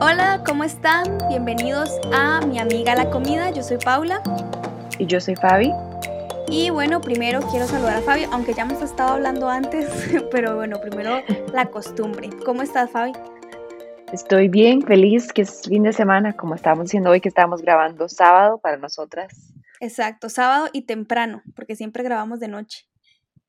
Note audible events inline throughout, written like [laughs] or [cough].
Hola, ¿cómo están? Bienvenidos a Mi Amiga la Comida. Yo soy Paula. Y yo soy Fabi. Y bueno, primero quiero saludar a Fabi, aunque ya hemos estado hablando antes, [laughs] pero bueno, primero la costumbre. ¿Cómo estás, Fabi? Estoy bien, feliz que es fin de semana, como estábamos diciendo hoy que estamos grabando sábado para nosotras. Exacto, sábado y temprano, porque siempre grabamos de noche.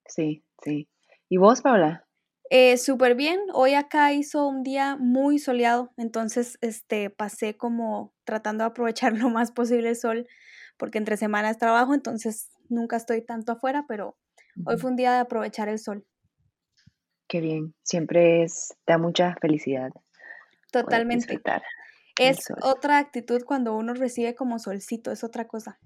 Sí, sí. ¿Y vos, Paula? Eh, Súper bien, hoy acá hizo un día muy soleado, entonces este, pasé como tratando de aprovechar [laughs] lo más posible el sol, porque entre semanas trabajo, entonces nunca estoy tanto afuera, pero hoy fue un día de aprovechar el sol. Qué bien, siempre es, da mucha felicidad. Totalmente. Es otra actitud cuando uno recibe como solcito, es otra cosa.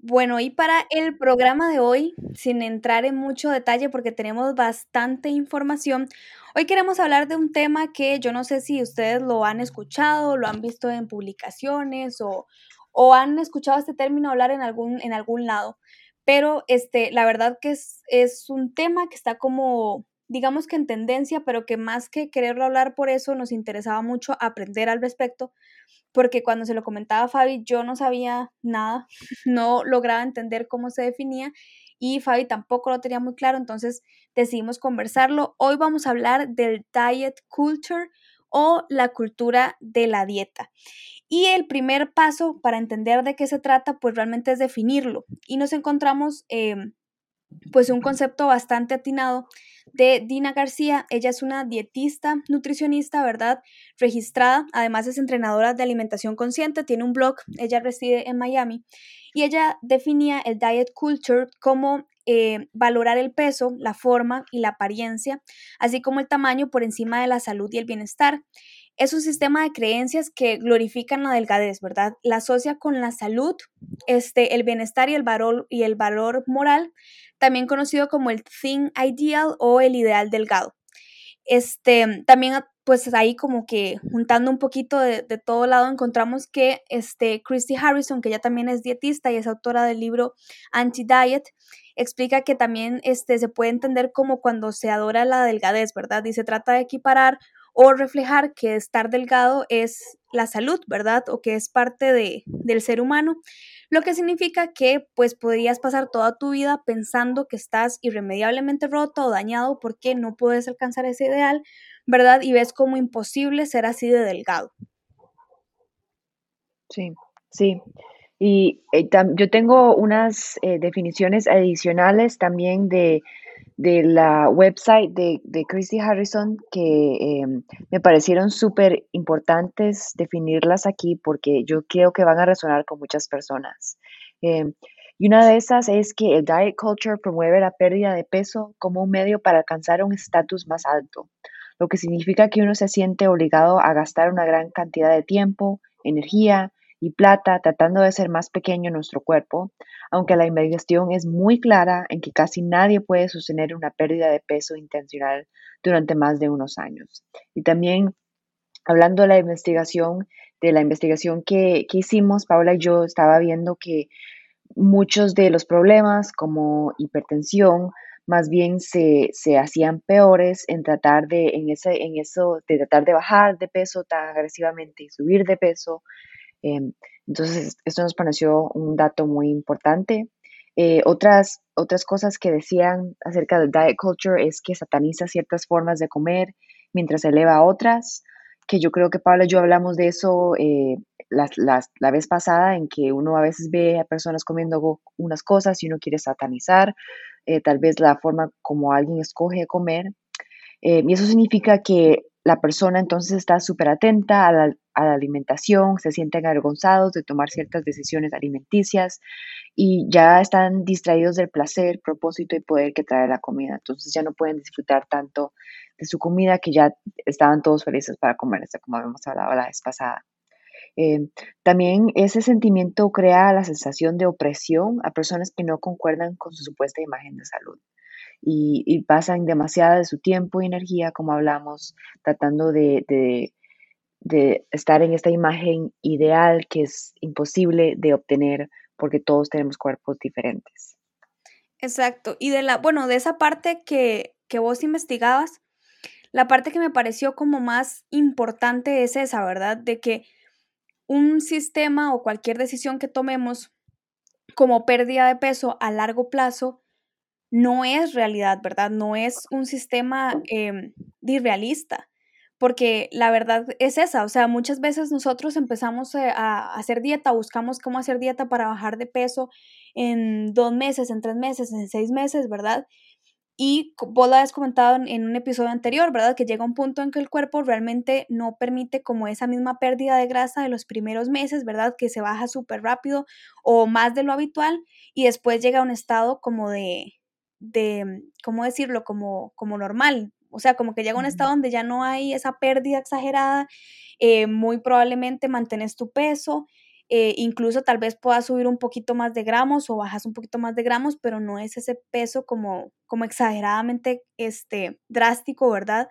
Bueno, y para el programa de hoy, sin entrar en mucho detalle porque tenemos bastante información, hoy queremos hablar de un tema que yo no sé si ustedes lo han escuchado, lo han visto en publicaciones o, o han escuchado este término hablar en algún, en algún lado, pero este, la verdad que es, es un tema que está como digamos que en tendencia, pero que más que quererlo hablar por eso, nos interesaba mucho aprender al respecto, porque cuando se lo comentaba a Fabi, yo no sabía nada, [laughs] no lograba entender cómo se definía y Fabi tampoco lo tenía muy claro, entonces decidimos conversarlo. Hoy vamos a hablar del diet culture o la cultura de la dieta. Y el primer paso para entender de qué se trata, pues realmente es definirlo. Y nos encontramos, em, pues, un concepto bastante atinado de Dina García. Ella es una dietista, nutricionista, ¿verdad? Registrada. Además es entrenadora de alimentación consciente, tiene un blog, ella reside en Miami. Y ella definía el diet culture como eh, valorar el peso, la forma y la apariencia, así como el tamaño por encima de la salud y el bienestar. Es un sistema de creencias que glorifican la delgadez, ¿verdad? La asocia con la salud, este, el bienestar y el valor, y el valor moral, también conocido como el thin ideal o el ideal delgado. Este, también pues ahí como que juntando un poquito de, todo lado encontramos que este, Christy Harrison, que ella también es dietista y es autora del libro Anti-Diet, explica que también este, se puede entender como cuando se adora la delgadez, ¿verdad? Y se trata de equiparar o reflejar que estar delgado es la salud, ¿verdad? O que es parte de, del ser humano lo que significa que pues podrías pasar toda tu vida pensando que estás irremediablemente roto o dañado porque no puedes alcanzar ese ideal, ¿verdad? Y ves como imposible ser así de delgado. Sí, sí. Y eh, yo tengo unas eh, definiciones adicionales también de de la website de, de Christy Harrison que em, me parecieron súper importantes definirlas aquí porque yo creo que van a resonar con muchas personas. Em, y una de esas es que el diet culture promueve la pérdida de peso como un medio para alcanzar un estatus más alto, lo que significa que uno se siente obligado a gastar una gran cantidad de tiempo, energía y plata tratando de ser más pequeño nuestro cuerpo, aunque la investigación es muy clara en que casi nadie puede sostener una pérdida de peso intencional durante más de unos años. Y también, hablando de la investigación, de la investigación que, hicimos, Paula y yo estaba viendo que muchos de los problemas como hipertensión, más bien se, hacían peores en tratar de, en, ese, en eso, de tratar de bajar de peso tan agresivamente y subir de peso, entonces, esto nos pareció un dato muy importante. Eh, otras, otras cosas que decían acerca del diet culture es que sataniza ciertas formas de comer mientras eleva otras, que yo creo que Pablo y yo hablamos de eso eh, la vez pasada, en que uno a veces ve a personas comiendo unas cosas y uno quiere satanizar eh, tal vez la forma como alguien escoge comer. y eso significa que la persona entonces está súper atenta a la, alimentación, se sienten avergonzados de tomar ciertas decisiones alimenticias y ya están distraídos del placer, propósito y poder que trae la comida. Entonces ya no pueden disfrutar tanto de su comida que ya estaban todos felices para comerse, como habíamos hablado la vez pasada. Eh, también ese sentimiento crea la sensación de opresión a personas que no concuerdan con su supuesta imagen de salud. Y, pasan demasiada de su tiempo y energía, como hablamos, tratando de de estar en esta imagen ideal que es imposible de obtener porque todos tenemos cuerpos diferentes. Exacto. Y de la, bueno, de esa parte que, que vos investigabas, la parte que me pareció como más importante es esa, ¿verdad? De que un sistema o cualquier decisión que tomemos como pérdida de peso a largo plazo no es realidad, ¿verdad? No es un sistema eh, porque la verdad es esa, o sea, muchas veces nosotros empezamos eh, a hacer dieta, buscamos cómo hacer dieta para bajar de peso en dos meses, en tres meses, en seis meses, ¿verdad? Y vos lo has comentado en, un episodio anterior, ¿verdad? Que llega un punto en que el cuerpo realmente no permite como esa misma pérdida de grasa de los primeros meses, ¿verdad? Que se baja súper rápido o más de lo habitual y después llega a un estado como de, de ¿cómo decirlo? Como, como normal. O sea, como que llega a un estado donde ya no hay esa pérdida exagerada, eh, muy probablemente mantienes tu peso eh, incluso tal vez puedas subir un poquito más de gramos o bajas un poquito más de gramos, pero no es ese peso como, como exageradamente este, drástico, ¿verdad?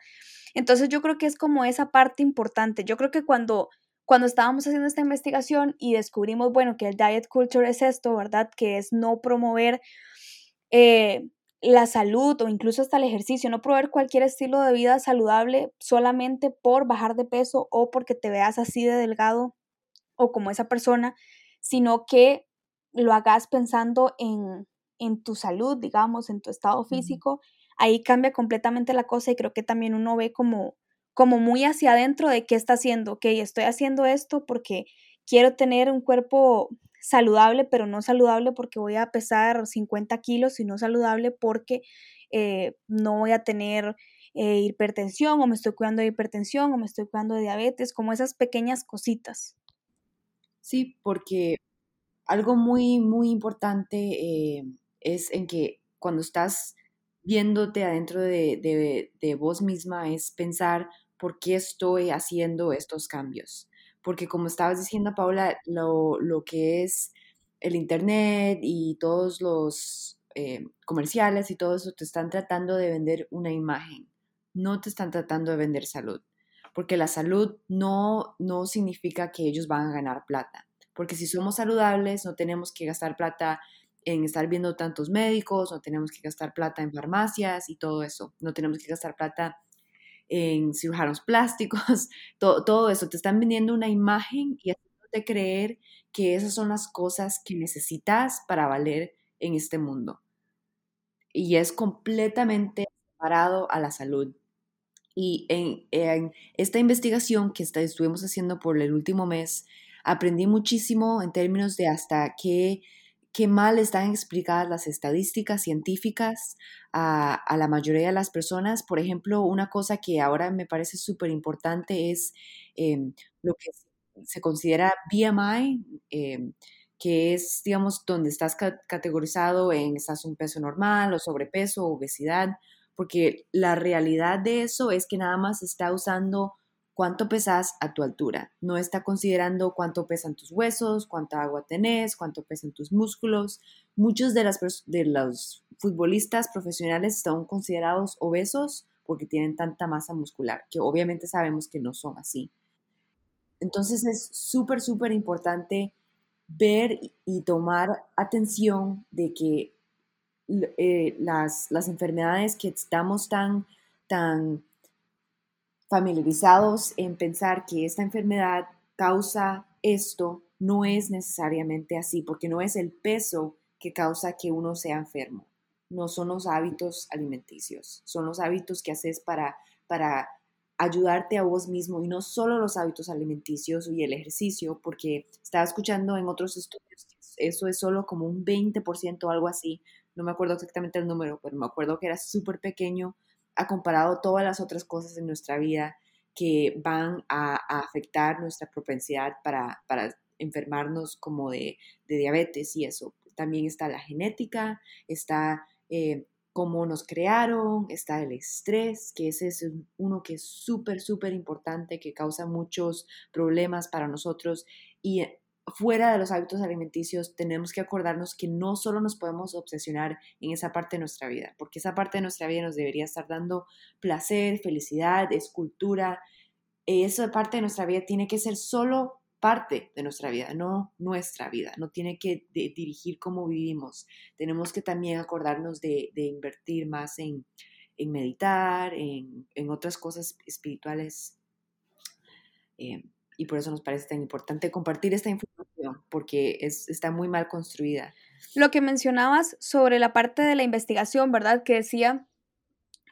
Entonces yo creo que es como esa parte importante. Yo creo que cuando, cuando estábamos haciendo esta investigación y descubrimos, bueno, que el diet culture es esto, ¿verdad? Que es no promover eh, la salud o incluso hasta el ejercicio, no promover cualquier estilo de vida saludable solamente por bajar de peso o porque te veas así de delgado o como esa persona, sino que lo hagas pensando en, en tu salud, digamos, en tu estado físico, ahí cambia completamente la cosa y creo que también uno ve como, como muy hacia adentro de qué está haciendo, ok, estoy haciendo esto porque quiero tener un cuerpo saludable, pero no saludable porque voy a pesar 50 kilos, sino saludable porque eh, no voy a tener eh, hipertensión o me estoy cuidando de hipertensión o me estoy cuidando de diabetes, como esas pequeñas cositas. Sí, porque algo muy, muy importante eh, es en que cuando estás viéndote adentro de, de, vos misma es pensar por qué estoy haciendo estos cambios. Porque como estabas diciendo, Paula, lo, lo que es el Internet y todos los eh, comerciales y todo eso te están tratando de vender una imagen, no te están tratando de vender salud porque la salud no, no significa que ellos van a ganar plata, porque si somos saludables no tenemos que gastar plata en estar viendo tantos médicos, no tenemos que gastar plata en farmacias y todo eso, no tenemos que gastar plata en cirujanos plásticos, [laughs] todo, todo eso, te están vendiendo una imagen y haciéndote creer que esas son las cosas que necesitas para valer en este mundo. Y es completamente separado a la salud. Y en, esta investigación que estuvimos haciendo por el último mes, aprendí muchísimo en términos de hasta qué, qué mal están explicadas las estadísticas científicas a, la mayoría de las personas. Por ejemplo, una cosa que ahora me parece súper importante es em, lo que se considera BMI, em, que es, digamos, donde estás categorizado en estás un peso normal o sobrepeso, obesidad porque la realidad de eso es que nada más está usando cuánto pesas a tu altura, no está considerando cuánto pesan tus huesos, cuánta agua tenés, cuánto pesan tus músculos. Muchos de, los futbolistas profesionales son considerados obesos porque tienen tanta masa muscular, que obviamente sabemos que no son así. Entonces es súper, súper importante ver y tomar atención de que eh, las, las, enfermedades que estamos tan, tan familiarizados en pensar que esta enfermedad causa esto, no es necesariamente así, porque no es el peso que causa que uno sea enfermo, no son los hábitos alimenticios, son los hábitos que haces para, para ayudarte a vos mismo y no solo los hábitos alimenticios y el ejercicio, porque estaba escuchando en otros estudios eso es solo como un 20% o algo así no me acuerdo exactamente el número, pero me acuerdo que era súper pequeño a comparado todas las otras cosas en nuestra vida que van a, afectar nuestra propensidad para, enfermarnos como de, diabetes y eso. También está la genética, está eh, cómo nos crearon, está el estrés, que ese es uno que es súper, súper importante, que causa muchos problemas para nosotros y fuera de los hábitos alimenticios, tenemos que acordarnos que no solo nos podemos obsesionar en esa parte de nuestra vida, porque esa parte de nuestra vida nos debería estar dando placer, felicidad, escultura. Esa parte de nuestra vida tiene que ser solo parte de nuestra vida, no nuestra vida, no tiene que dirigir cómo vivimos. Tenemos que también acordarnos de, invertir más en, meditar, en, otras cosas espirituales. Eh, y por eso nos parece tan importante compartir esta información, porque está muy mal construida. Lo que mencionabas sobre la parte de la investigación, ¿verdad? Que decía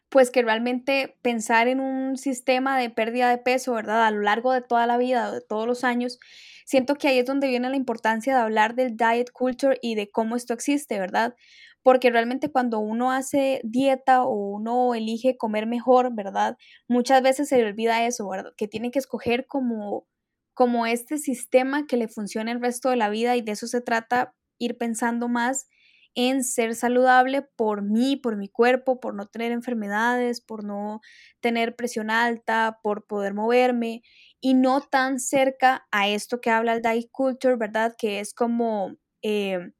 pues que realmente pensar en un sistema de pérdida de peso, ¿verdad? A lo largo de toda la vida, de todos los años, siento que ahí es donde viene la importancia de hablar del diet culture y de cómo esto existe, ¿verdad? Porque realmente cuando uno hace dieta o uno elige comer mejor, ¿verdad? Muchas veces se le olvida eso, ¿verdad? Que tiene que escoger como, como este sistema que le funcione el resto de la vida y de eso se trata ir pensando más en ser saludable por mí, por mi cuerpo, por no tener enfermedades, por no tener presión alta, por poder moverme y no tan cerca a esto que habla el diet culture, ¿verdad? Que es como eh,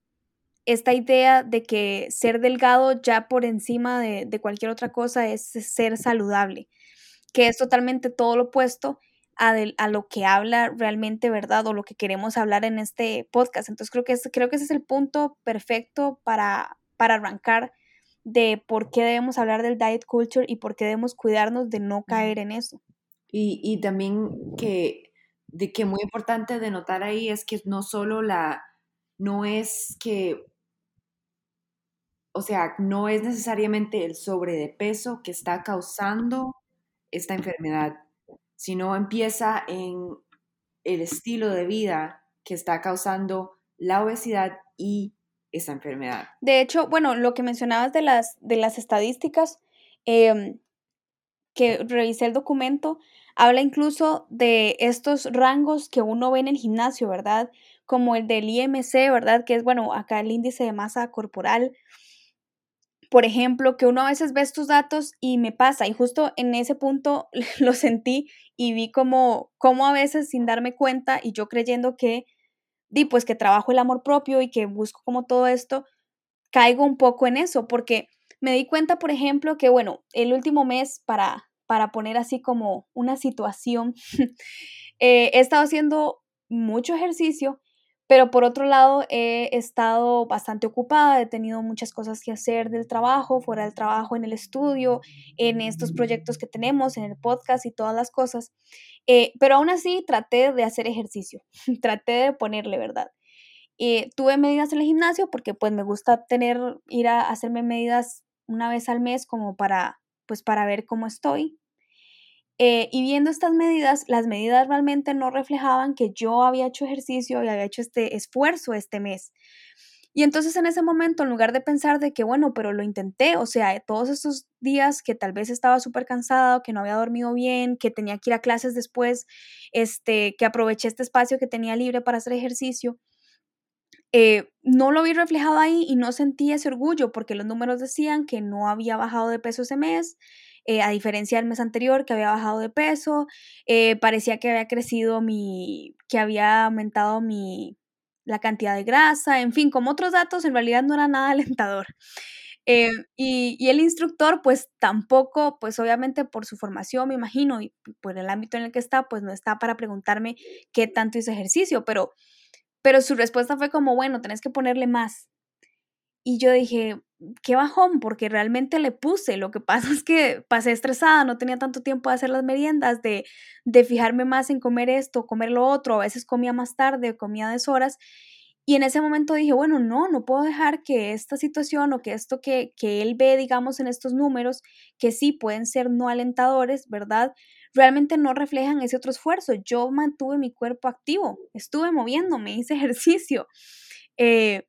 esta idea de que ser delgado ya por encima de cualquier otra cosa es ser saludable, que es totalmente todo lo opuesto a, lo que habla realmente, ¿verdad? O lo que queremos hablar en este podcast. Entonces creo que, creo que ese es el punto perfecto para, para arrancar de por qué debemos hablar del diet culture y por qué debemos cuidarnos de no caer en eso. Y, y también que, de que muy importante de notar ahí es que no solo la, no es que, o sea, no es necesariamente el sobre de peso que está causando esta enfermedad, sino empieza en el estilo de vida que está causando la obesidad y esa enfermedad. De hecho, bueno, lo que mencionabas de las, de las estadísticas, em, que revisé el documento, habla incluso de estos rangos que uno ve en el gimnasio, ¿verdad? Como el del IMC, ¿verdad? Que es, bueno, acá el índice de masa corporal, por ejemplo, que uno a veces ve estos datos y me pasa, y justo en ese punto [laughs] lo sentí y vi como, como a veces sin darme cuenta y yo creyendo que, di, pues que trabajo el amor propio y que busco como todo esto, caigo un poco en eso, porque me di cuenta, por ejemplo, que, bueno, el último mes, para, para poner así como una situación, [laughs] eh, he estado haciendo mucho ejercicio pero por otro lado, he estado bastante ocupada, he tenido muchas cosas que hacer del trabajo, fuera del trabajo, en el estudio, en estos proyectos que tenemos, en el podcast y todas las cosas. Eh, pero aún así traté de hacer ejercicio, [laughs] traté de ponerle, ¿verdad? Eh, tuve medidas en el gimnasio porque pues me gusta tener, ir a hacerme medidas una vez al mes como para, pues para ver cómo estoy, eh, y viendo estas medidas, las medidas realmente no reflejaban que yo había hecho ejercicio y había hecho este esfuerzo este mes. Y entonces en ese momento, en lugar de pensar de que, bueno, pero lo intenté, o sea, todos estos días que tal vez estaba súper cansado, que no había dormido bien, que tenía que ir a clases después, este, que aproveché este espacio que tenía libre para hacer ejercicio, eh, no lo vi reflejado ahí y no sentí ese orgullo porque los números decían que no había bajado de peso ese mes, eh, a diferencia del mes anterior que había bajado de peso, eh, parecía que había crecido mi, que había aumentado mi, la cantidad de grasa, en fin, como otros datos, en realidad no era nada [laughs] alentador. Eh, y, y, el instructor, pues tampoco, pues obviamente por su formación, me imagino, y por el ámbito en el que está, pues no está para preguntarme qué tanto hice ejercicio, pero, pero su respuesta fue como, bueno, tenés que ponerle más. Y yo dije, qué bajón, porque realmente le puse. Lo que pasa [laughs] es que pasé estresada, no tenía tanto tiempo de hacer las meriendas, de, de fijarme más en comer esto, comer lo otro. A veces comía más tarde, comía deshoras. Y en ese momento dije, bueno, no, no puedo dejar que esta situación o que esto que, que él ve, digamos, en estos números, que sí pueden ser no alentadores, ¿verdad? Realmente no reflejan ese otro esfuerzo. Yo mantuve mi cuerpo activo, estuve moviéndome, [laughs] hice ejercicio. Eh,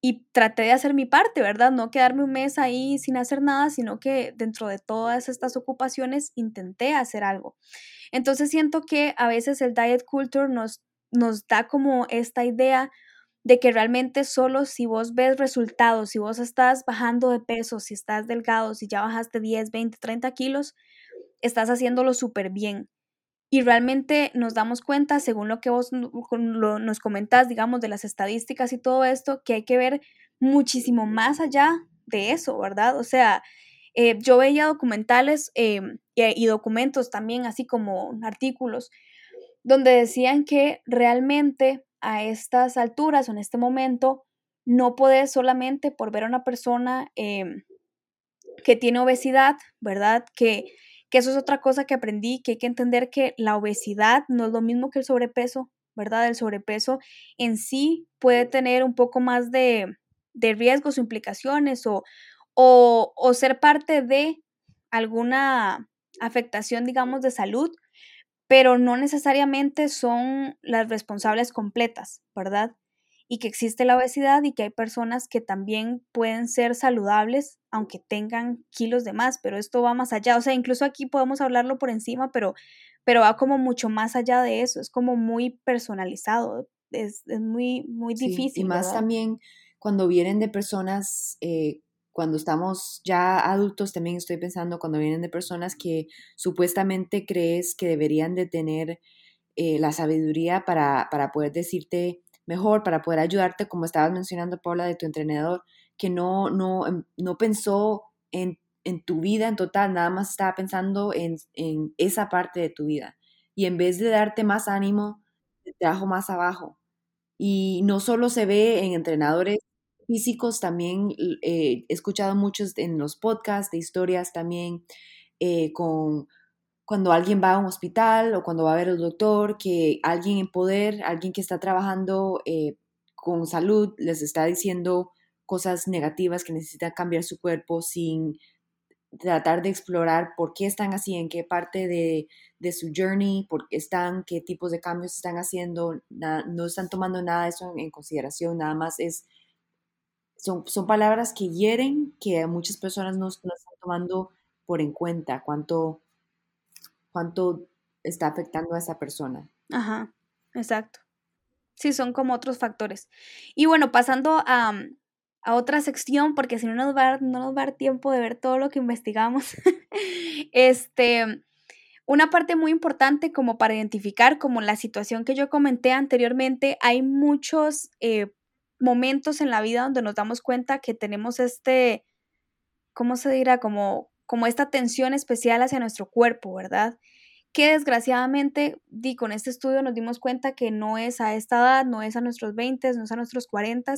y traté de hacer mi parte, ¿verdad? No quedarme un mes ahí sin hacer nada, sino que dentro de todas estas ocupaciones intenté hacer algo. Entonces siento que a veces el diet culture nos, nos da como esta idea de que realmente solo si vos ves resultados, si vos estás bajando de peso, si estás delgado, si ya bajaste 10, 20, 30 kilos, estás haciéndolo súper bien. Y realmente nos damos cuenta, según lo que vos nos comentás, digamos, de las estadísticas y todo esto, que hay que ver muchísimo más allá de eso, ¿verdad? O sea, eh, yo veía documentales em, y, documentos también, así como artículos, donde decían que realmente a estas alturas o en este momento no podés solamente por ver a una persona em, que tiene obesidad, ¿verdad? Que, que eso es otra cosa que aprendí, que hay que entender que la obesidad no es lo mismo que el sobrepeso, ¿verdad? El sobrepeso en sí puede tener un poco más de, de riesgos o implicaciones o, o, o ser parte de alguna afectación, digamos, de salud, pero no necesariamente son las responsables completas, ¿verdad? Y que existe la obesidad y que hay personas que también pueden ser saludables aunque tengan kilos de más, pero esto va más allá, o sea, incluso aquí podemos hablarlo por encima, pero, pero va como mucho más allá de eso, es como muy personalizado, es, muy, muy difícil. y más también cuando vienen de personas eh, cuando estamos ya adultos, también estoy pensando cuando vienen de personas que supuestamente crees que deberían de tener eh, la sabiduría para, para, poder decirte mejor, para poder ayudarte, como estabas mencionando, Paula, de tu entrenador, que no, no, em, no pensó en, en tu vida en total, nada más estaba pensando en, en, esa parte de tu vida. Y en vez de darte más ánimo, te trajo más abajo. Y no solo se ve en entrenadores físicos también eh, he escuchado muchos en los podcasts de historias también eh, con cuando alguien va a un hospital o cuando va a ver al doctor, que alguien en poder, alguien que está trabajando eh, con salud, les está diciendo cosas negativas que necesitan cambiar su cuerpo sin tratar de explorar por qué están así, en qué parte de, de su journey, por qué están, qué tipos de cambios están haciendo, no están tomando nada de eso en consideración, nada más es son, son palabras que hieren, que muchas personas no, están tomando por en cuenta cuánto, cuánto está afectando a esa persona. Ajá, exacto. Sí, son como otros factores. Y bueno, pasando a, a otra sección, porque si no nos, va, no nos va a dar tiempo de ver todo lo que investigamos. [laughs] este, una parte muy importante como para identificar, como la situación que yo comenté anteriormente, hay muchos eh, momentos en la vida donde nos damos cuenta que tenemos este, ¿cómo se dirá? Como, como esta tensión especial hacia nuestro cuerpo, ¿verdad? Que desgraciadamente, di, con este estudio nos dimos cuenta que no es a esta edad, no es a nuestros 20, no es a nuestros 40,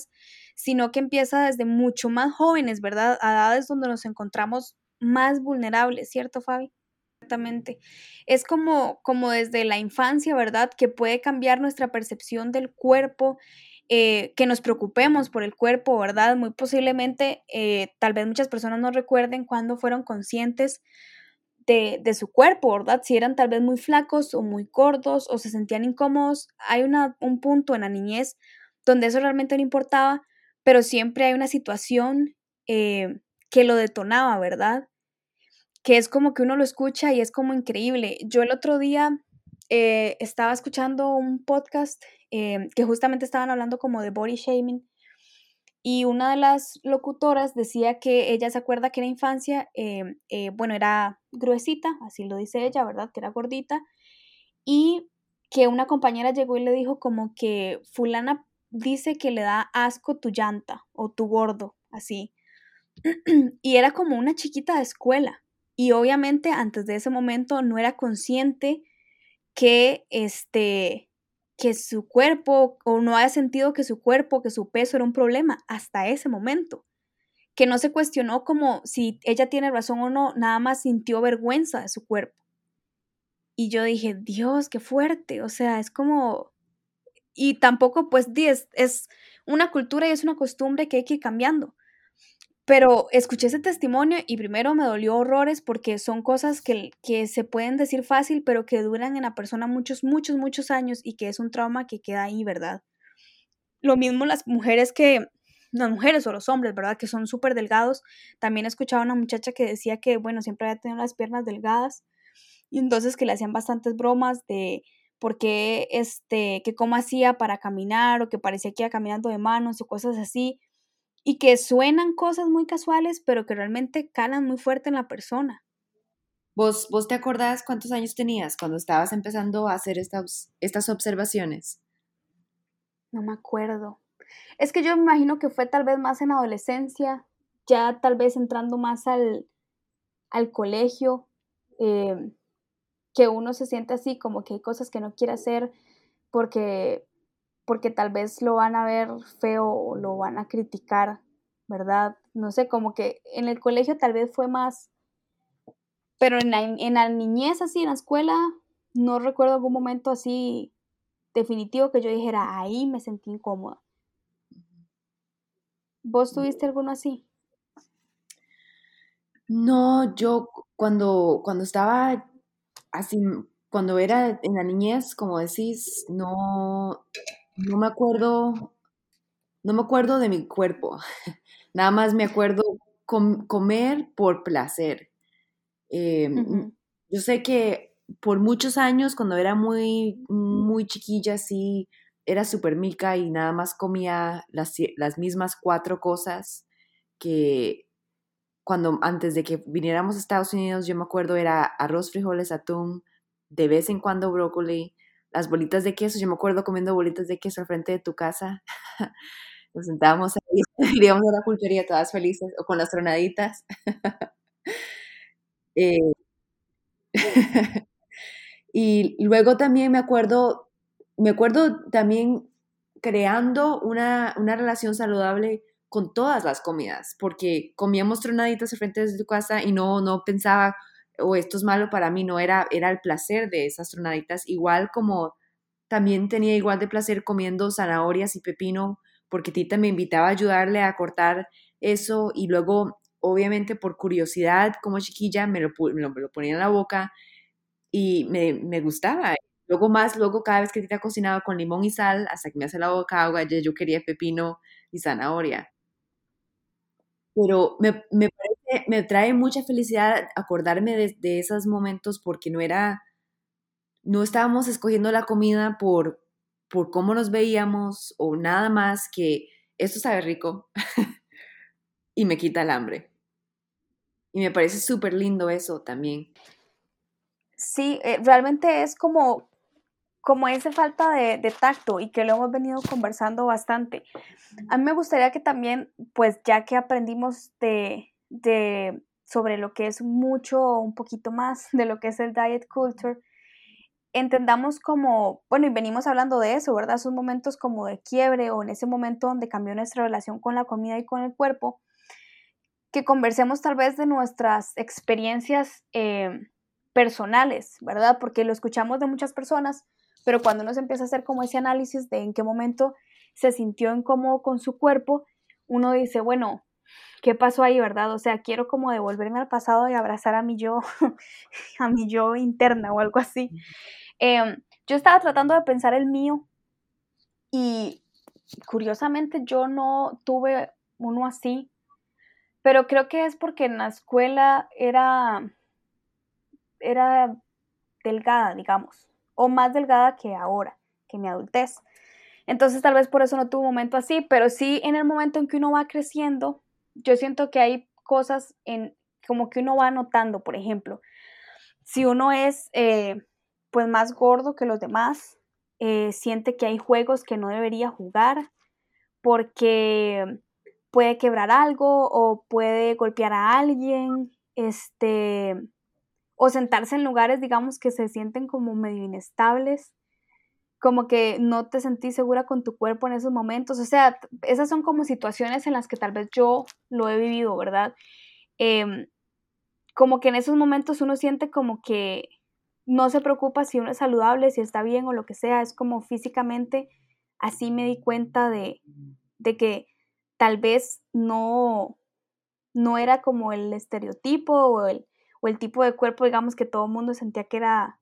sino que empieza desde mucho más jóvenes, ¿verdad? A edades donde nos encontramos más vulnerables, ¿cierto, Fabi? Exactamente. Es como, como desde la infancia, ¿verdad? Que puede cambiar nuestra percepción del cuerpo eh, que nos preocupemos por el cuerpo, ¿verdad? Muy posiblemente, eh, tal vez muchas personas no recuerden cuando fueron conscientes de, de, su cuerpo, ¿verdad? Si eran tal vez muy flacos o muy gordos o se sentían incómodos. Hay un punto en la niñez donde eso realmente no importaba, pero siempre hay una situación eh, que lo detonaba, ¿verdad? Que es como que uno lo escucha y es como increíble. Yo el otro día estaba escuchando un podcast Em, que justamente estaban hablando como de body shaming. Y una de las locutoras decía que ella se acuerda que en la infancia, em, eh, bueno, era gruesita, así lo dice ella, ¿verdad? Que era gordita. Y que una compañera llegó y le dijo como que fulana dice que le da asco tu llanta o tu gordo, así. [clears throat] y era como una chiquita de escuela. Y obviamente antes de ese momento no era consciente que este que su cuerpo o no haya sentido que su cuerpo, que su peso era un problema hasta ese momento. Que no se cuestionó como si ella tiene razón o no, nada más sintió vergüenza de su cuerpo. Y yo dije, Dios, qué fuerte. O sea, es como... Y tampoco, pues, es, es una cultura y es una costumbre que hay que ir cambiando. Pero escuché ese testimonio y primero me dolió horrores porque son cosas que, que, se pueden decir fácil, pero que duran en la persona muchos, muchos, muchos años y que es un trauma que queda ahí, ¿verdad? Lo mismo las mujeres que, las mujeres o los hombres, ¿verdad? Que son súper delgados. También escuchaba una muchacha que decía que, bueno, siempre había tenido las piernas delgadas y entonces que le hacían bastantes bromas de por qué, este, que cómo hacía para caminar o que parecía que iba caminando de manos o cosas así y que suenan cosas muy casuales, pero que realmente calan muy fuerte en la persona. ¿Vos, vos te acordás cuántos años tenías cuando estabas empezando a hacer estas, estas observaciones? No me acuerdo. Es que yo me imagino que fue tal vez más en adolescencia, ya tal vez entrando más al, al colegio, eh, que uno se siente así, como que hay cosas que no quiere hacer porque, porque tal vez lo van a ver feo o lo van a criticar, ¿verdad? No sé, como que en el colegio tal vez fue más, pero en la, en la niñez así, en la escuela, no recuerdo algún momento así definitivo que yo dijera, ahí me sentí incómoda. ¿Vos tuviste alguno así? No, yo cuando, cuando estaba así, cuando era en la niñez, como decís, no, no me acuerdo, no me acuerdo de mi cuerpo. [laughs] Nada más me acuerdo comer por placer. Em, yo sé que por muchos años, cuando era muy, muy chiquilla, sí, era súper mica y nada más comía las, las mismas cuatro cosas que, cuando antes de que viniéramos a Estados Unidos, yo me acuerdo era arroz, frijoles, atún, de vez en cuando brócoli, las bolitas de queso, yo me acuerdo comiendo bolitas de queso al frente de tu casa. [laughs] Nos sentábamos ahí, [laughs] íbamos a la pulpería todas felices, o con las tronaditas. [laughs] eh, y luego también me acuerdo, me acuerdo también creando una, una relación saludable con todas las comidas, porque comíamos tronaditas frente de tu casa y no, no pensaba, o esto es malo para mí, no era, era el placer de esas tronaditas, igual como también tenía igual de placer comiendo zanahorias y pepino, porque Tita me invitaba a ayudarle a cortar eso y luego, obviamente por curiosidad, como chiquilla, me lo, me lo, ponía en la boca y me, me, gustaba. Luego más, luego cada vez que Tita cocinaba con limón y sal, hasta que me hace la boca agua, yo quería pepino y zanahoria pero me, me, parece, me trae mucha felicidad acordarme de, de, esos momentos porque no era, no estábamos escogiendo la comida por, por cómo nos veíamos o nada más que esto sabe rico [laughs] y me quita el hambre. Y me parece súper lindo eso también. Sí, eh, realmente es como como esa falta de, tacto y que lo hemos venido conversando bastante. A mí me gustaría que también, pues ya que aprendimos de, sobre lo que es mucho un poquito más de lo que es el diet culture, entendamos como, bueno, y venimos hablando de eso, ¿verdad? Esos momentos como de quiebre o en ese momento donde cambió nuestra relación con la comida y con el cuerpo, que conversemos tal vez de nuestras experiencias eh, personales, ¿verdad? Porque lo escuchamos de muchas personas, pero cuando uno se empieza a hacer como ese análisis de en qué momento se sintió incómodo con su cuerpo, uno dice, bueno, ¿qué pasó ahí, verdad? O sea, quiero como devolverme al pasado y abrazar a mi yo, [laughs] a mi yo interna o algo así. Em, yo estaba tratando de pensar el mío y curiosamente yo no tuve uno así, pero creo que es porque en la escuela era, era delgada, digamos o más delgada que ahora, que mi adultez. Entonces tal vez por eso no tuvo un momento así, pero sí en el momento en que uno va creciendo, yo siento que hay cosas en como que uno va notando, por ejemplo, si uno es eh, pues más gordo que los demás, eh, siente que hay juegos que no debería jugar porque puede quebrar algo o puede golpear a alguien, este, o sentarse en lugares, digamos, que se sienten como medio inestables, como que no te sentís segura con tu cuerpo en esos momentos. O sea, esas son como situaciones en las que tal vez yo lo he vivido, ¿verdad? Em, como que en esos momentos uno siente como que no se preocupa si uno es saludable, si está bien o lo que sea, es como físicamente, así me di cuenta de, de que tal vez no, no era como el estereotipo o el, o el tipo de cuerpo, digamos, que todo el mundo sentía que era,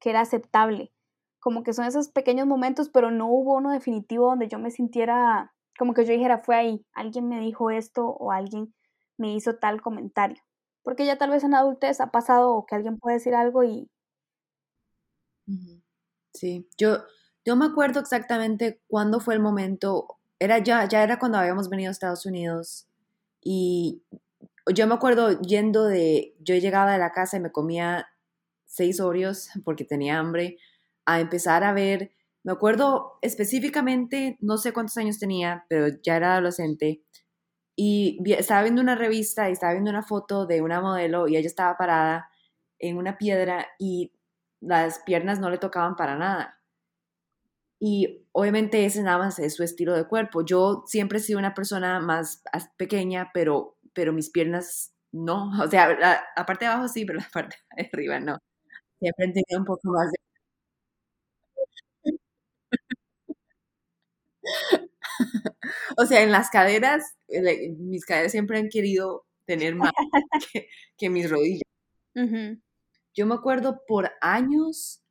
que era aceptable. Como que son esos pequeños momentos, pero no hubo uno definitivo donde yo me sintiera, como que yo dijera, fue ahí, alguien me dijo esto o alguien me hizo tal comentario. Porque ya tal vez en adultez ha pasado que alguien puede decir algo y... Sí, yo, yo me acuerdo exactamente cuándo fue el momento, era ya, ya era cuando habíamos venido a Estados Unidos y yo me acuerdo yendo de, yo llegaba de la casa y me comía seis Oreos porque tenía hambre, a empezar a ver, me acuerdo específicamente, no sé cuántos años tenía, pero ya era adolescente, y estaba viendo una revista y estaba viendo una foto de una modelo y ella estaba parada en una piedra y las piernas no le tocaban para nada. Y obviamente ese nada más es su estilo de cuerpo. Yo siempre he sido una persona más pequeña, pero, pero mis piernas no. [laughs] O sea, la, parte de abajo sí, pero la parte de arriba no. Siempre tenido un poco más de... [laughs] o sea, en las caderas, mis caderas siempre han querido tener más [laughs] que, mis rodillas. Yo me acuerdo por años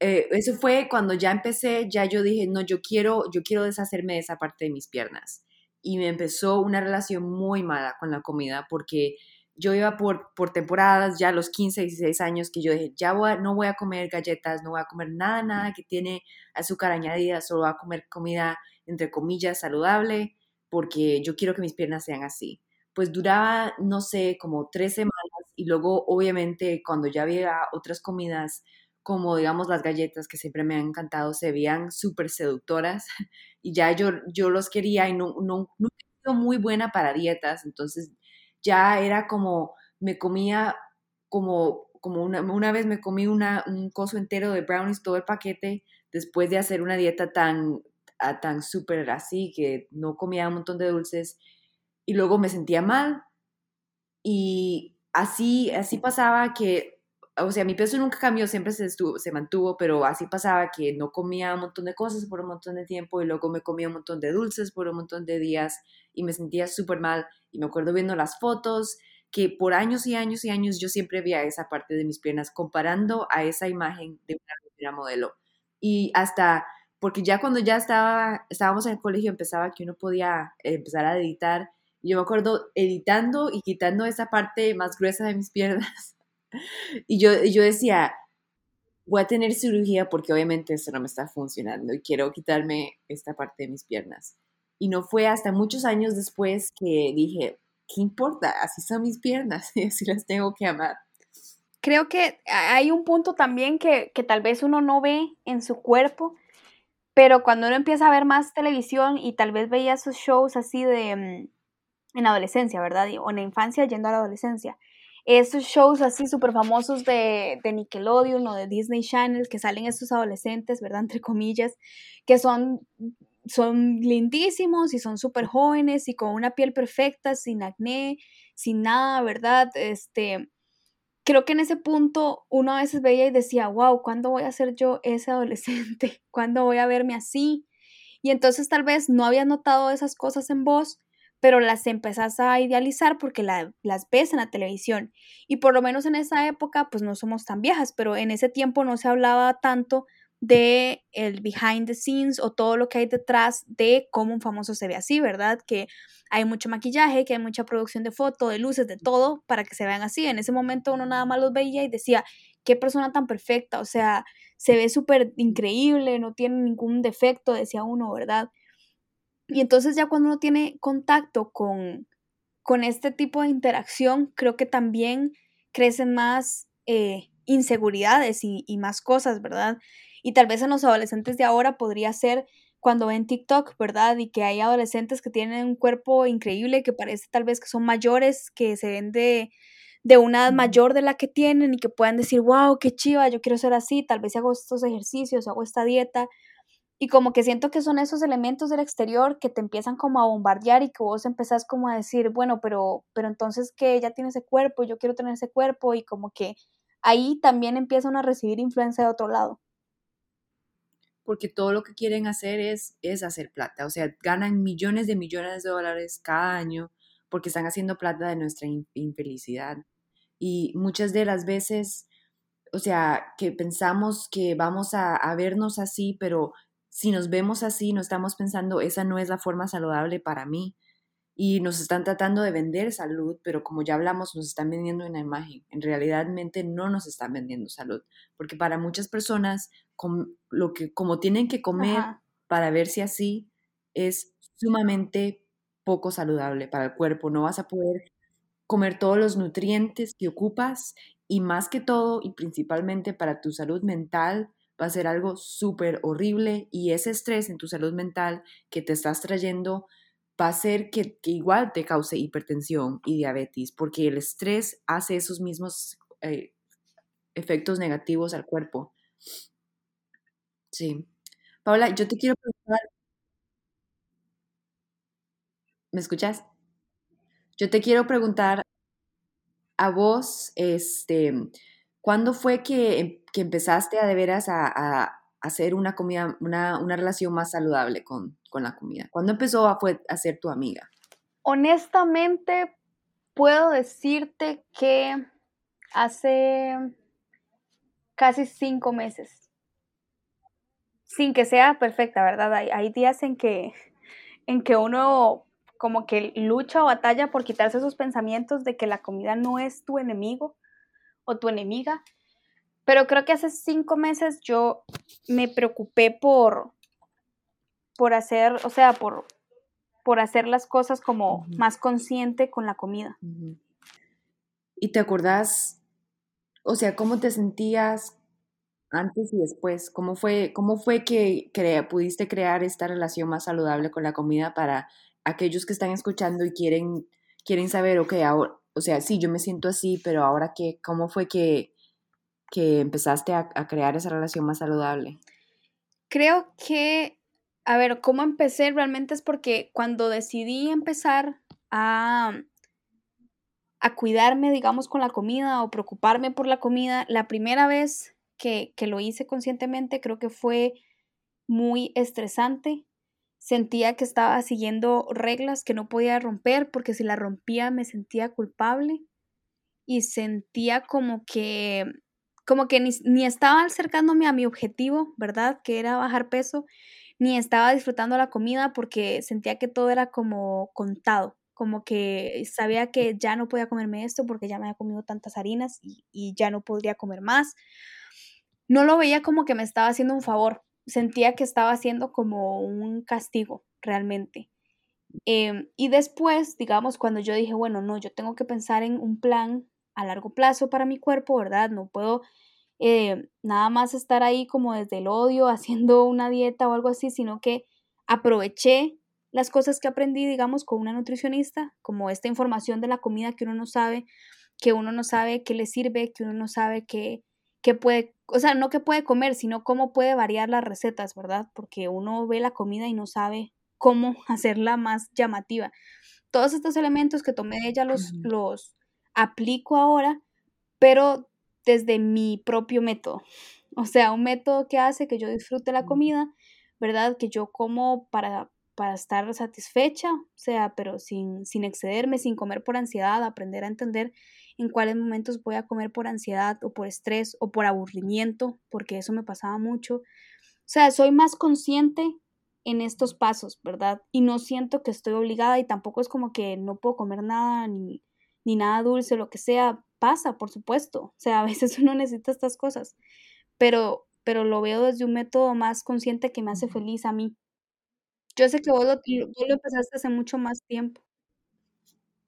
eh, eso fue cuando ya empecé, ya yo dije, no, yo quiero, yo quiero deshacerme de esa parte de mis piernas. Y me empezó una relación muy mala con la comida porque yo iba por, por temporadas, ya los 15, 16 años, que yo dije, ya no voy a comer galletas, no voy a comer nada, nada que tiene azúcar añadida, solo voy a comer comida, entre comillas, saludable, porque yo quiero que mis piernas sean así. Pues duraba, no sé, como tres semanas y luego, obviamente, cuando ya había otras comidas, como digamos las galletas que siempre me han encantado, se veían súper seductoras [laughs] y ya yo, yo los quería y no, no, no he sido muy buena para dietas, entonces ya era como, me comía como, como una, una vez me comí una, un coso entero de brownies, todo el paquete, después de hacer una dieta tan, tan súper así, que no comía un montón de dulces y luego me sentía mal y así, así pasaba que o sea, mi peso nunca cambió, siempre se, estuvo, se mantuvo, pero así pasaba que no comía un montón de cosas por un montón de tiempo y luego me comía un montón de dulces por un montón de días y me sentía súper mal. Y me acuerdo viendo las fotos que por años y años y años yo siempre veía esa parte de mis piernas comparando a esa imagen de una modelo. Y hasta, porque ya cuando ya estaba, estábamos en el colegio empezaba que uno podía empezar a editar. Yo me acuerdo editando y quitando esa parte más gruesa de mis [laughs] piernas [laughs] y yo, yo decía, voy a tener cirugía porque obviamente esto no me está funcionando y quiero quitarme esta parte de mis piernas. Y no fue hasta muchos años después que dije, ¿qué importa? Así son mis piernas [laughs] y así las tengo que amar. Creo que hay un punto también que, que tal vez uno no ve en su cuerpo, pero cuando uno empieza a ver más televisión y tal vez veía esos shows así de mm, en adolescencia, ¿verdad? O en la infancia yendo a la adolescencia, esos shows así súper famosos de, de, Nickelodeon o de Disney Channel que salen estos adolescentes, ¿verdad? Entre comillas, que son, son lindísimos y son súper jóvenes y con una piel perfecta, sin acné, sin nada, ¿verdad? Este, creo que en ese punto uno a veces veía y decía, wow, ¿cuándo voy a ser yo ese adolescente? [laughs] ¿Cuándo voy a verme así? Y entonces tal vez no había notado esas cosas en vos pero las empezás a idealizar porque las ves en la televisión. Y por lo menos en esa época, pues no somos tan viejas, pero en ese tiempo no se hablaba tanto de el behind the scenes o todo lo que hay detrás de cómo un famoso se ve así, ¿verdad? Que hay mucho maquillaje, que hay mucha producción de foto, de luces, de todo para que se vean así. En ese momento uno nada más los veía y decía, qué persona tan perfecta, o sea, se ve súper increíble, no tiene ningún defecto, decía uno, ¿verdad? Y entonces ya cuando uno tiene contacto con, con este tipo de interacción, creo que también crecen más eh, inseguridades y, y, más cosas, ¿verdad? Y tal vez en los adolescentes de ahora podría ser cuando ven TikTok, ¿verdad? Y que hay adolescentes que tienen un cuerpo increíble, que parece tal vez que son mayores, que se ven de, de una edad mayor de la que tienen y que puedan decir, wow, qué chiva, yo quiero ser así, tal vez hago estos ejercicios, hago esta dieta, y como que siento que son esos elementos del exterior que te empiezan como a bombardear y que vos empezás como a decir, bueno, pero, pero entonces que ella tiene ese cuerpo, yo quiero tener ese cuerpo y como que ahí también empiezan a recibir influencia de otro lado. Porque todo lo que quieren hacer es, es hacer plata, o sea, ganan millones de millones de dólares cada año porque están haciendo plata de nuestra infelicidad. Y muchas de las veces, o sea, que pensamos que vamos a, a vernos así, pero si nos vemos así, no estamos pensando, esa no es la forma saludable para mí. Y nos están tratando de vender salud, pero como ya hablamos, nos están vendiendo una imagen. En realidad no nos están vendiendo salud, porque para muchas personas, lo que, como tienen que comer para verse así, es sumamente poco saludable para el cuerpo. No vas a poder comer todos los nutrientes que ocupas y más que todo y principalmente para tu salud mental, va a ser algo súper horrible y ese estrés en tu salud mental que te estás trayendo va a ser que, igual te cause hipertensión y diabetes, porque el estrés hace esos mismos, eh, efectos negativos al cuerpo. Sí. Paula, yo te quiero preguntar, ¿me escuchas? Yo te quiero preguntar a vos, este, ¿cuándo fue que, em, que empezaste a de veras a, hacer una comida, una, una relación más saludable con, con, la comida? ¿Cuándo empezó a, fue, a ser tu amiga? Honestamente, puedo decirte que hace casi cinco meses. Sin que sea perfecta, ¿verdad? Hay, hay días en que, en que uno como que lucha o batalla por quitarse esos pensamientos de que la comida no es tu enemigo o tu enemiga. Pero creo que hace cinco meses yo me preocupé por, por hacer, o sea, por, por hacer las cosas como uh -huh. más consciente con la comida. Uh -huh. ¿Y te acordás, o sea, cómo te sentías antes y después? ¿Cómo fue, cómo fue que crea, pudiste crear esta relación más saludable con la comida para aquellos que están escuchando y quieren, quieren saber, ok, ahora, o sea, sí, yo me siento así, pero ahora qué, ¿cómo fue que, que empezaste a, crear esa relación más saludable? Creo que a ver, ¿cómo empecé? Realmente es porque cuando decidí empezar a, a cuidarme, digamos, con la comida o preocuparme por la comida, la primera vez que, que lo hice conscientemente creo que fue muy estresante. Sentía que estaba siguiendo reglas que no podía romper porque si la rompía me sentía culpable y sentía como que como que ni, ni estaba acercándome a mi objetivo, ¿verdad? Que era bajar peso ni estaba disfrutando la comida porque sentía que todo era como contado, como que sabía que ya no podía comerme esto porque ya me había comido tantas harinas y, ya no podría comer más. No lo veía como que me estaba haciendo un favor, sentía que estaba haciendo como un castigo realmente. Eh, y después, digamos, cuando yo dije, bueno, no, yo tengo que pensar en un plan a largo plazo para mi cuerpo, ¿verdad? No puedo eh, nada más estar ahí como desde el odio [laughs] haciendo una dieta o algo así, sino que aproveché las cosas que aprendí, digamos, con una nutricionista, como esta información de la comida que uno no sabe, que uno no sabe qué le sirve, que uno no sabe qué, qué puede, o sea, no qué puede comer, sino cómo puede variar las recetas, ¿verdad? Porque uno ve la comida y no sabe cómo [laughs] hacerla más llamativa. Todos estos elementos que tomé de ella los, uh -huh. los aplico ahora, pero desde mi propio método. [laughs] O sea, un método que hace que yo disfrute la comida, ¿verdad? Que yo como para, para estar satisfecha, o sea, pero sin, sin excederme, sin comer por ansiedad, aprender a entender en cuáles momentos voy a comer por ansiedad o por estrés o por aburrimiento, porque eso me pasaba mucho. O sea, soy más consciente en estos pasos, ¿verdad? Y no siento que estoy obligada y tampoco es como que no puedo comer nada ni, ni nada dulce, lo que sea, pasa, por supuesto. O sea, a veces [laughs] uno necesita estas cosas, pero, pero lo veo desde un método más consciente que me hace feliz a mí. Yo sé que vos lo, vos lo empezaste hace mucho más tiempo.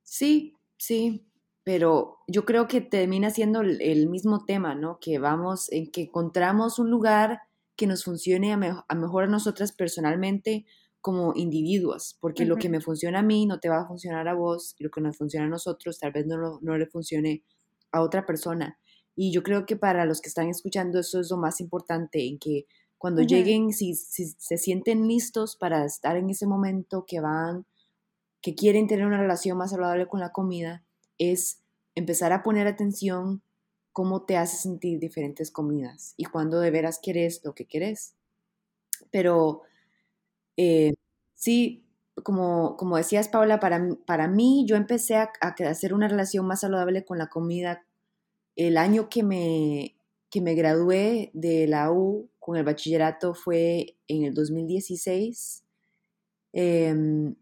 Sí, sí, pero yo creo que termina siendo el, el mismo tema, ¿no? Que vamos, en que encontramos un lugar que nos funcione a, me a mejor a nosotras personalmente como individuos, porque uh -huh. lo que me funciona a mí no te va a funcionar a vos, y lo que nos funciona a nosotros tal vez no, no le funcione a otra persona. Y yo creo que para los que están escuchando eso es lo más importante, en que cuando uh -huh. lleguen, si, si, se sienten listos para estar en ese momento que van, que quieren tener una relación más saludable con la comida, es empezar a poner atención cómo te hace sentir diferentes comidas y cuando de veras quieres lo que quieres. Pero eh, sí, como, como decías, Paula, para, para mí yo empecé a, hacer una relación más saludable con la comida el año que me, que me gradué de la U con el bachillerato fue en el 2016. Eh,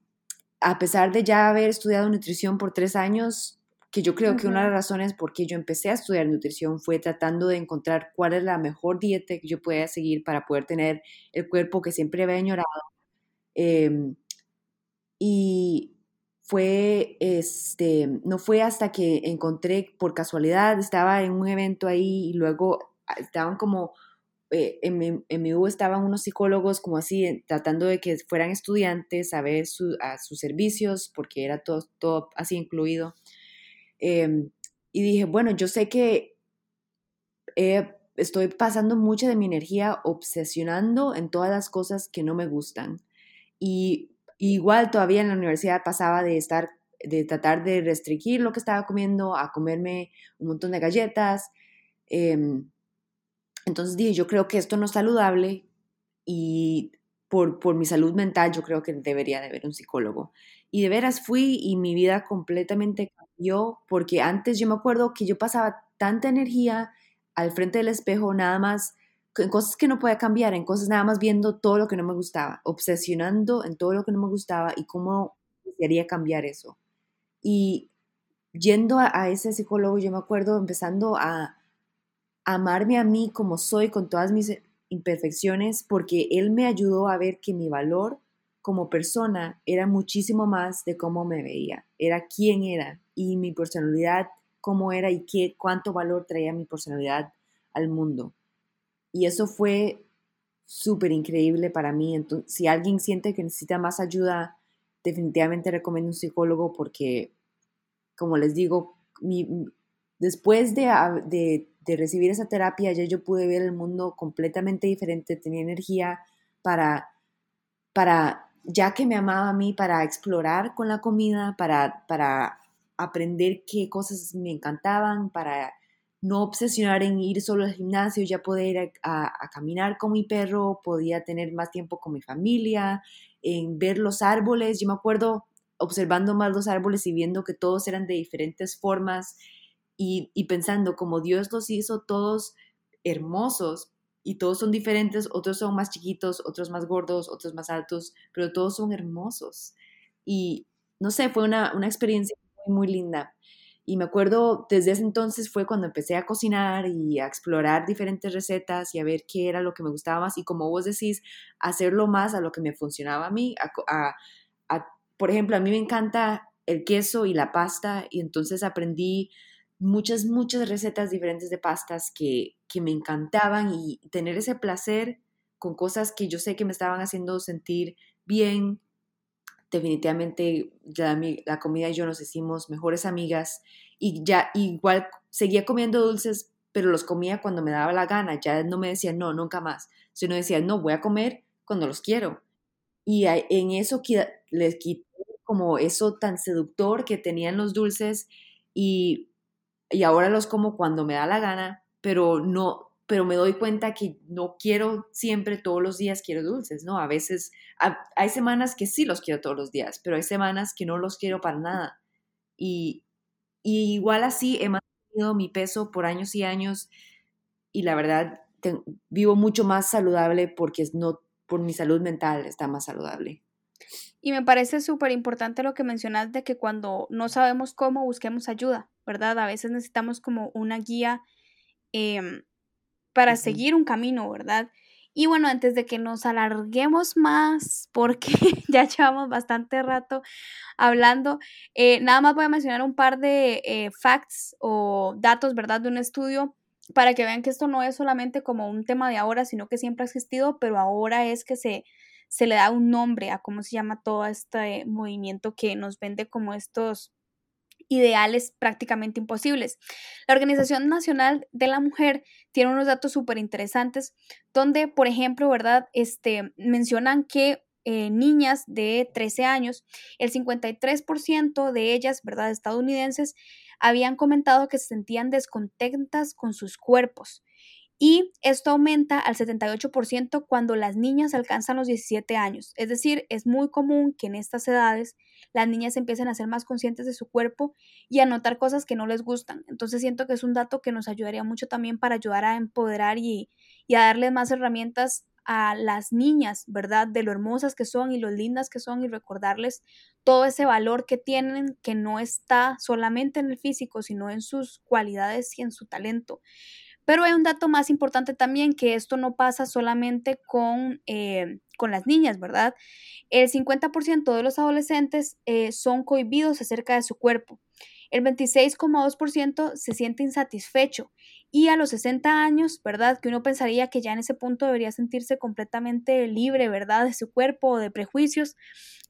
a pesar de ya haber estudiado nutrición por tres años, que yo creo uh -huh. que una de las razones por qué yo empecé a estudiar nutrición fue tratando de encontrar cuál es la mejor dieta que yo pueda seguir para poder tener el cuerpo que siempre había añorado. Eh, y fue, este, no fue hasta que encontré, por casualidad, estaba en un evento ahí y luego ah, estaban como, eh, en, mi, en mi U estaban unos psicólogos como así, tratando de que fueran estudiantes a ver su, a sus servicios, porque era todo, todo así incluido. Eh, y dije, bueno, yo sé que estoy pasando mucha de mi energía obsesionando en todas las cosas que no me gustan. Y igual todavía en la universidad pasaba de estar, de tratar de restringir lo que estaba comiendo a comerme un montón de galletas. Em, entonces dije, yo creo que esto no es saludable y por, por mi salud mental yo creo que debería de haber un psicólogo. Y de veras fui y mi vida completamente cambió porque antes yo me acuerdo que yo pasaba tanta energía al frente del espejo nada más en cosas que no podía cambiar, en cosas nada más viendo todo lo que no me gustaba, obsesionando en todo lo que no me gustaba y cómo quería cambiar eso. Y yendo a, ese psicólogo, yo me acuerdo empezando a, amarme a mí como soy con todas mis imperfecciones, porque él me ayudó a ver que mi valor como persona era muchísimo más de cómo me veía, era quién era y mi personalidad cómo era y qué cuánto valor traía mi personalidad al mundo. Y eso fue súper increíble para mí. Entonces, si alguien siente que necesita más ayuda, definitivamente recomiendo un psicólogo porque, como les digo, después de, de, de, recibir esa terapia, ya yo pude ver el mundo completamente diferente, tenía energía para, para, ya que me amaba a mí, para explorar con la comida, para, para aprender qué cosas me encantaban, para no obsesionar en ir solo al gimnasio, ya poder ir a, caminar con mi perro, podía tener más tiempo con mi familia, en ver los árboles. Yo me acuerdo observando más los árboles y viendo que todos eran de diferentes formas y, pensando como Dios los hizo todos hermosos y todos son diferentes, otros son más chiquitos, otros más gordos, otros más altos, pero todos son hermosos. Y no sé, fue una, una experiencia muy, linda. Y me acuerdo, desde ese entonces fue cuando empecé a cocinar y a explorar diferentes recetas y a ver qué era lo que me gustaba más y como vos decís, hacerlo más a lo que me funcionaba a mí. por ejemplo, a mí me encanta el queso y la pasta y entonces aprendí muchas, muchas recetas diferentes de pastas que, que me encantaban y tener ese placer con cosas que yo sé que me estaban haciendo sentir bien, definitivamente ya la comida y yo nos hicimos mejores amigas y ya igual seguía comiendo dulces, pero los comía cuando me daba la gana, ya no me decía no, nunca más, sino decía no, voy a comer cuando los quiero. Y en eso les quité como eso tan seductor que tenían los dulces y, y ahora los como cuando me da la gana, pero no, pero me doy cuenta que no quiero siempre todos los días quiero dulces, ¿no? A veces hay semanas que sí los quiero todos los días, pero hay semanas que no los quiero para nada. Y, igual así he mantenido mi peso por años y años y la verdad vivo mucho más saludable porque no por mi salud mental está más saludable. Y me parece súper importante lo que mencionas de que cuando no sabemos cómo busquemos ayuda, ¿verdad? A veces necesitamos como una guía eh, para seguir un camino, ¿verdad? Y bueno, antes de que nos alarguemos más, porque [laughs] ya llevamos bastante rato hablando, eh, nada más voy a mencionar un par de eh, facts o datos, ¿verdad? De un estudio para que vean que esto no es solamente como un tema de ahora, sino que siempre ha existido, pero ahora es que se, se le da un nombre a cómo se llama todo este movimiento que nos vende como estos ideales prácticamente imposibles. La Organización Nacional de la Mujer tiene unos datos súper interesantes donde, por ejemplo, ¿verdad? Este, mencionan que eh, niñas de 13 años, el 53% de ellas, ¿verdad? Estadounidenses, habían comentado que se sentían descontentas con sus cuerpos. Y esto aumenta al 78% cuando las niñas alcanzan los 17 años. Es decir, es muy común que en estas edades las niñas empiecen a ser más conscientes de su cuerpo y a notar cosas que no les gustan. Entonces siento que es un dato que nos ayudaría mucho también para ayudar a empoderar y, a darles más herramientas a las niñas, ¿verdad? De lo hermosas que son y lo lindas que son y recordarles todo ese valor que tienen que no está solamente en el físico, sino en sus cualidades y en su talento. Pero hay un dato más importante también, que esto no pasa solamente con, eh, con las niñas, ¿verdad? El 50% de los adolescentes eh, son cohibidos acerca de su cuerpo. El 26,2% se siente insatisfecho y a los 60 años, ¿verdad? Que uno pensaría que ya en ese punto debería sentirse completamente libre, ¿verdad? De su cuerpo o de prejuicios.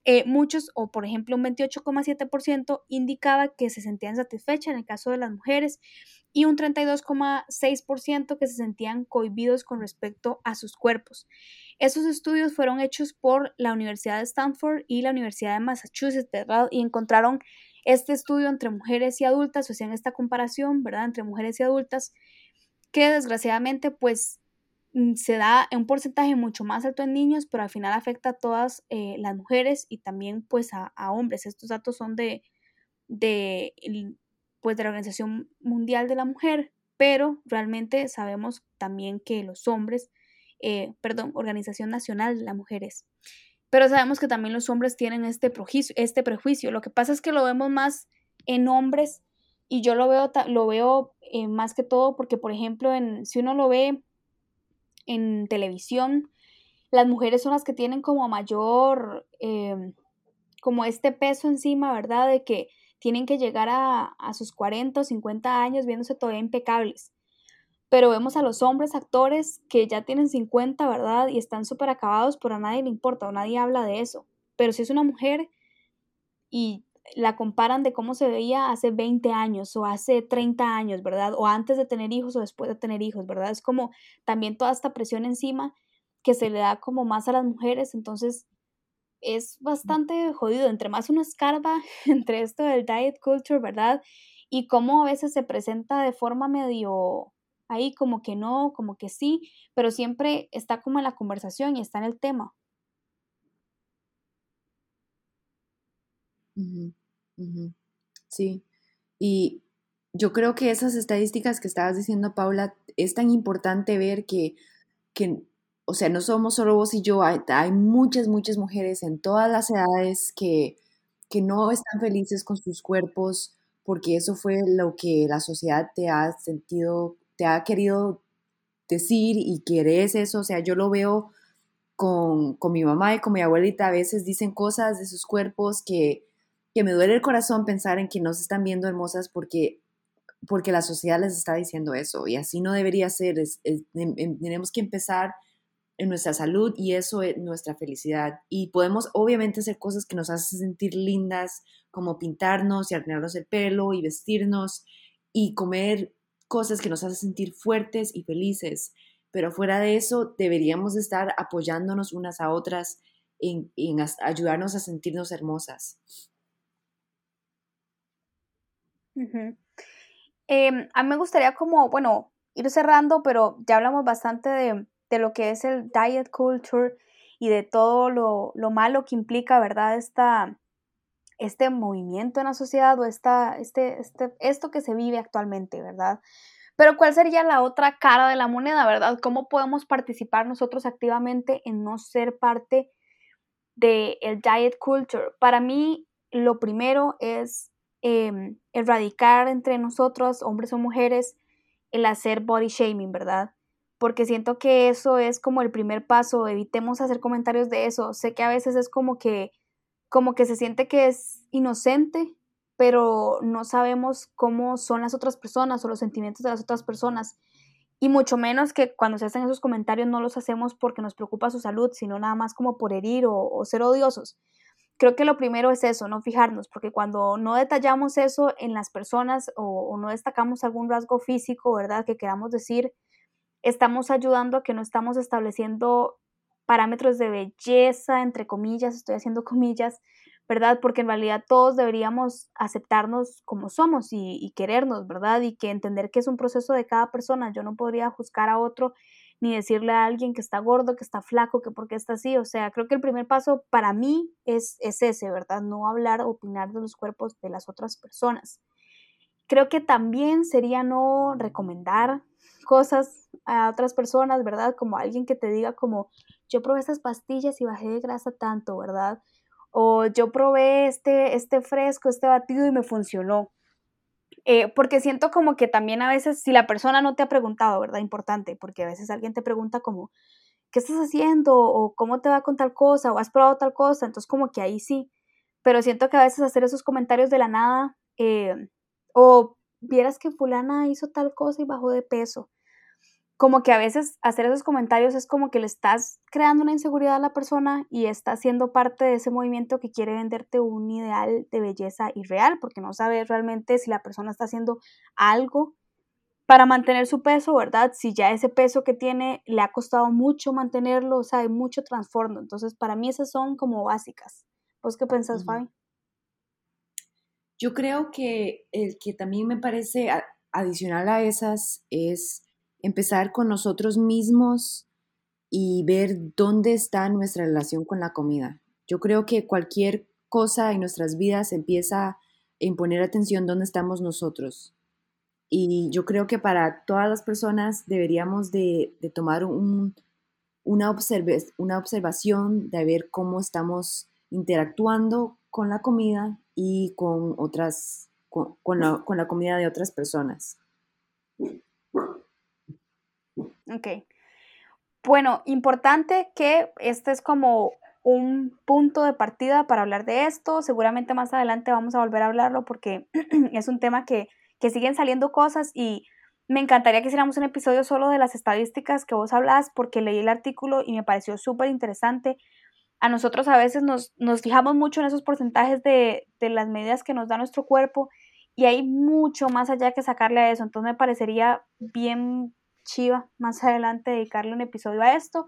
Eh, muchos, o por ejemplo un 28,7% indicaba que se sentían satisfechas en el caso de las mujeres y un 32,6% que se sentían cohibidos con respecto a sus cuerpos. Esos estudios fueron hechos por la Universidad de Stanford y la Universidad de Massachusetts. Y encontraron este estudio entre mujeres y adultas, o sea, en esta comparación, ¿verdad? Entre mujeres y adultas, que desgraciadamente pues mm, se da en un porcentaje mucho más alto en niños, pero al final afecta a todas eh, las mujeres y también pues a, hombres. Estos datos son de, de, pues, de la Organización Mundial de la Mujer, pero realmente sabemos también que los hombres, eh, perdón, Organización Nacional de las Mujeres, pero sabemos que también los hombres tienen este prejuicio, este prejuicio. Lo que pasa es que lo vemos más en hombres y yo lo veo, lo veo eh, más que todo porque, por ejemplo, en, si uno lo ve en televisión, las mujeres son las que tienen como mayor, em, como este peso encima, ¿verdad? De que tienen que llegar a, a sus 40 o 50 años viéndose todavía impecables pero vemos a los hombres actores que ya tienen 50, ¿verdad? Y están súper acabados, pero a nadie le importa o nadie habla de eso. Pero si es una mujer y la comparan de cómo se veía hace 20 años o hace 30 años, ¿verdad? O antes de tener hijos o después de tener hijos, ¿verdad? Es como también toda esta presión encima que se le da como más a las mujeres, entonces es bastante jodido, entre más uno escarba [laughs] entre esto del diet culture, ¿verdad? Y cómo a veces se presenta de forma medio ahí como que no, como que sí, pero siempre está como en la conversación y está en el tema. Sí, y yo creo que esas estadísticas que estabas diciendo, Paula, es tan importante ver que, que o sea, no somos solo vos y yo, hay, hay muchas, muchas mujeres en todas las edades que, que no están felices con sus cuerpos porque eso fue lo que la sociedad te ha sentido te ha querido decir y quieres eso. O sea, yo lo veo con, con, mi mamá y con mi abuelita. A veces dicen cosas de sus cuerpos que, que me duele el corazón pensar en que no se están viendo hermosas porque, porque la sociedad les está diciendo eso. Y así no debería ser. Em, em, tenemos que empezar en nuestra salud y eso es nuestra felicidad. Y podemos obviamente hacer cosas que nos hacen sentir lindas, como pintarnos y arreglarnos el pelo y vestirnos y comer cosas que nos hacen sentir fuertes y felices, pero fuera de eso deberíamos estar apoyándonos unas a otras en, ayudarnos a sentirnos hermosas. Em, a mí me gustaría como, bueno, ir cerrando, pero ya hablamos bastante de, lo que es el diet culture y de todo lo, lo malo que implica, ¿verdad? Esta, este movimiento en la sociedad o esta, este, este, esto que se vive actualmente, ¿verdad? Pero ¿cuál sería la otra cara de la moneda, verdad? ¿Cómo podemos participar nosotros activamente en no ser parte del el diet culture? Para mí, lo primero es em, erradicar entre nosotros, hombres o mujeres, el hacer body shaming, ¿verdad? Porque siento que eso es como el primer paso, evitemos hacer comentarios de eso. Sé que a veces es como que como que se siente que es inocente, pero no sabemos cómo son las otras personas o los sentimientos de las otras personas. Y mucho menos que cuando se hacen esos comentarios no los hacemos porque nos preocupa su salud, sino nada más como por herir o, ser odiosos. Creo que lo primero es eso, no fijarnos, porque cuando no detallamos eso en las personas o, no destacamos algún rasgo físico, ¿verdad? Que queramos decir, estamos ayudando a que no estamos estableciendo parámetros de belleza, entre comillas, estoy haciendo [laughs] comillas, ¿verdad? Porque en realidad todos deberíamos aceptarnos como somos y, querernos, ¿verdad? Y que entender que es un proceso de cada persona. Yo no podría juzgar a otro ni decirle a alguien que está gordo, que está flaco, que porque está así. O sea, creo que el primer paso para mí es, es ese, ¿verdad? No hablar opinar de los cuerpos de las otras personas. Creo que también sería no recomendar cosas a otras personas, ¿verdad? Como alguien que te diga como, yo probé estas pastillas y bajé de grasa tanto, ¿verdad? O yo probé este, este fresco, este batido y me funcionó. Eh, porque siento como que también a veces, si la persona no te ha preguntado, ¿verdad? Importante, porque a veces alguien te pregunta como, ¿qué estás haciendo? O ¿cómo te va con tal cosa? O ¿has probado tal cosa? Entonces como que ahí sí. Pero siento que a veces hacer esos comentarios de la nada, eh, o vieras que fulana hizo tal cosa y bajó de peso como que a veces hacer esos comentarios es como que le estás creando una inseguridad a la persona y está siendo parte de ese movimiento que quiere venderte un ideal de belleza irreal, porque no sabes realmente si la persona está haciendo algo para mantener su peso, ¿verdad? Si ya ese peso que tiene le ha costado mucho mantenerlo, o sea, hay mucho trastorno. Entonces, para mí esas son como básicas. ¿Vos qué pensás, Fabi? Yo creo que el que también me parece adicional a esas es empezar con nosotros mismos y ver dónde está nuestra relación con la comida. Yo creo que cualquier cosa en nuestras vidas empieza a imponer atención dónde estamos nosotros. Y yo creo que para todas las personas deberíamos de, tomar una, observación de ver cómo estamos interactuando con la comida y con otras, con la comida de otras personas. Ok. Bueno, importante que este es como un punto de partida para hablar de esto. Seguramente más adelante vamos a volver a hablarlo porque [clears throat] es un tema que, que siguen saliendo cosas y me encantaría que hiciéramos un episodio solo de las estadísticas que vos hablas porque leí el artículo y me pareció súper interesante. A nosotros a veces nos, nos, fijamos mucho en esos porcentajes de, de las medidas que nos da nuestro cuerpo y hay mucho más allá que sacarle a eso. Entonces me parecería bien chiva más adelante dedicarle un episodio a esto.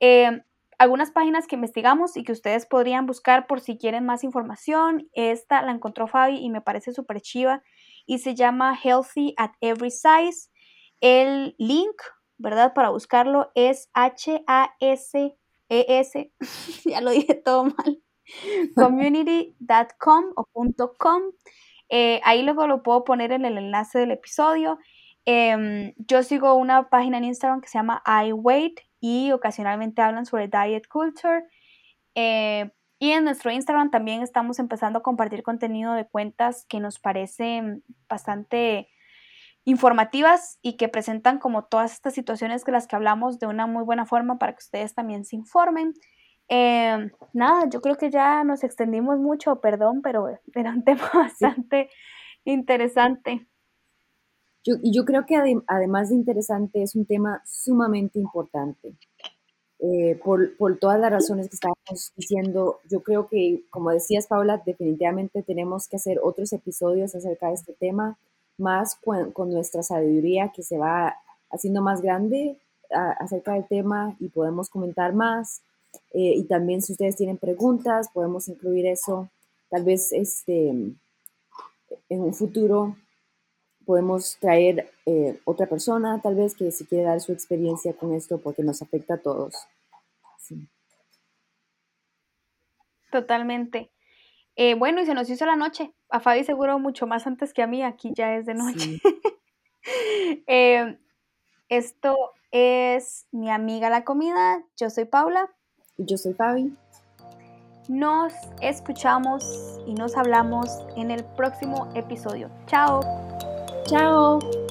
Eh, algunas páginas que investigamos y que ustedes podrían buscar por si quieren más información. Esta la encontró Fabi y me parece súper chiva y se llama Healthy at Every Size. El link, ¿verdad? Para buscarlo es H-A-S-E-S, -S, [laughs] ya lo dije todo mal, [laughs] community.com o .com. Eh, ahí luego lo puedo poner en el enlace del episodio. Em, yo sigo una página en Instagram que se llama iWeight y ocasionalmente hablan sobre diet culture. Eh, y en nuestro Instagram también estamos empezando a compartir contenido de cuentas que nos parecen bastante informativas y que presentan como todas estas situaciones de las que hablamos de una muy buena forma para que ustedes también se informen. Em, nada, yo creo que ya nos extendimos mucho, perdón, pero era un [laughs] tema bastante interesante. Yo, y yo creo que además de interesante, es un tema sumamente importante. Eh, por, por, todas las razones que estábamos diciendo, yo creo que, como decías, Paula, definitivamente tenemos que hacer otros episodios acerca de este tema, más con, con nuestra sabiduría que se va haciendo más grande acerca del tema y podemos comentar más. Eh, y también si ustedes tienen preguntas, podemos incluir eso. Tal vez este, en un futuro podemos traer eh, otra persona, tal vez, que si quiere dar su experiencia con esto, porque nos afecta a todos. Totalmente. Eh, bueno, y se nos hizo la noche. A Fabi seguro mucho más antes que a mí, aquí ya es de noche. [laughs] Eh, esto es mi amiga la comida. Yo soy Paula. Y yo soy Fabi. Nos escuchamos y nos hablamos en el próximo episodio. Chao. Chao.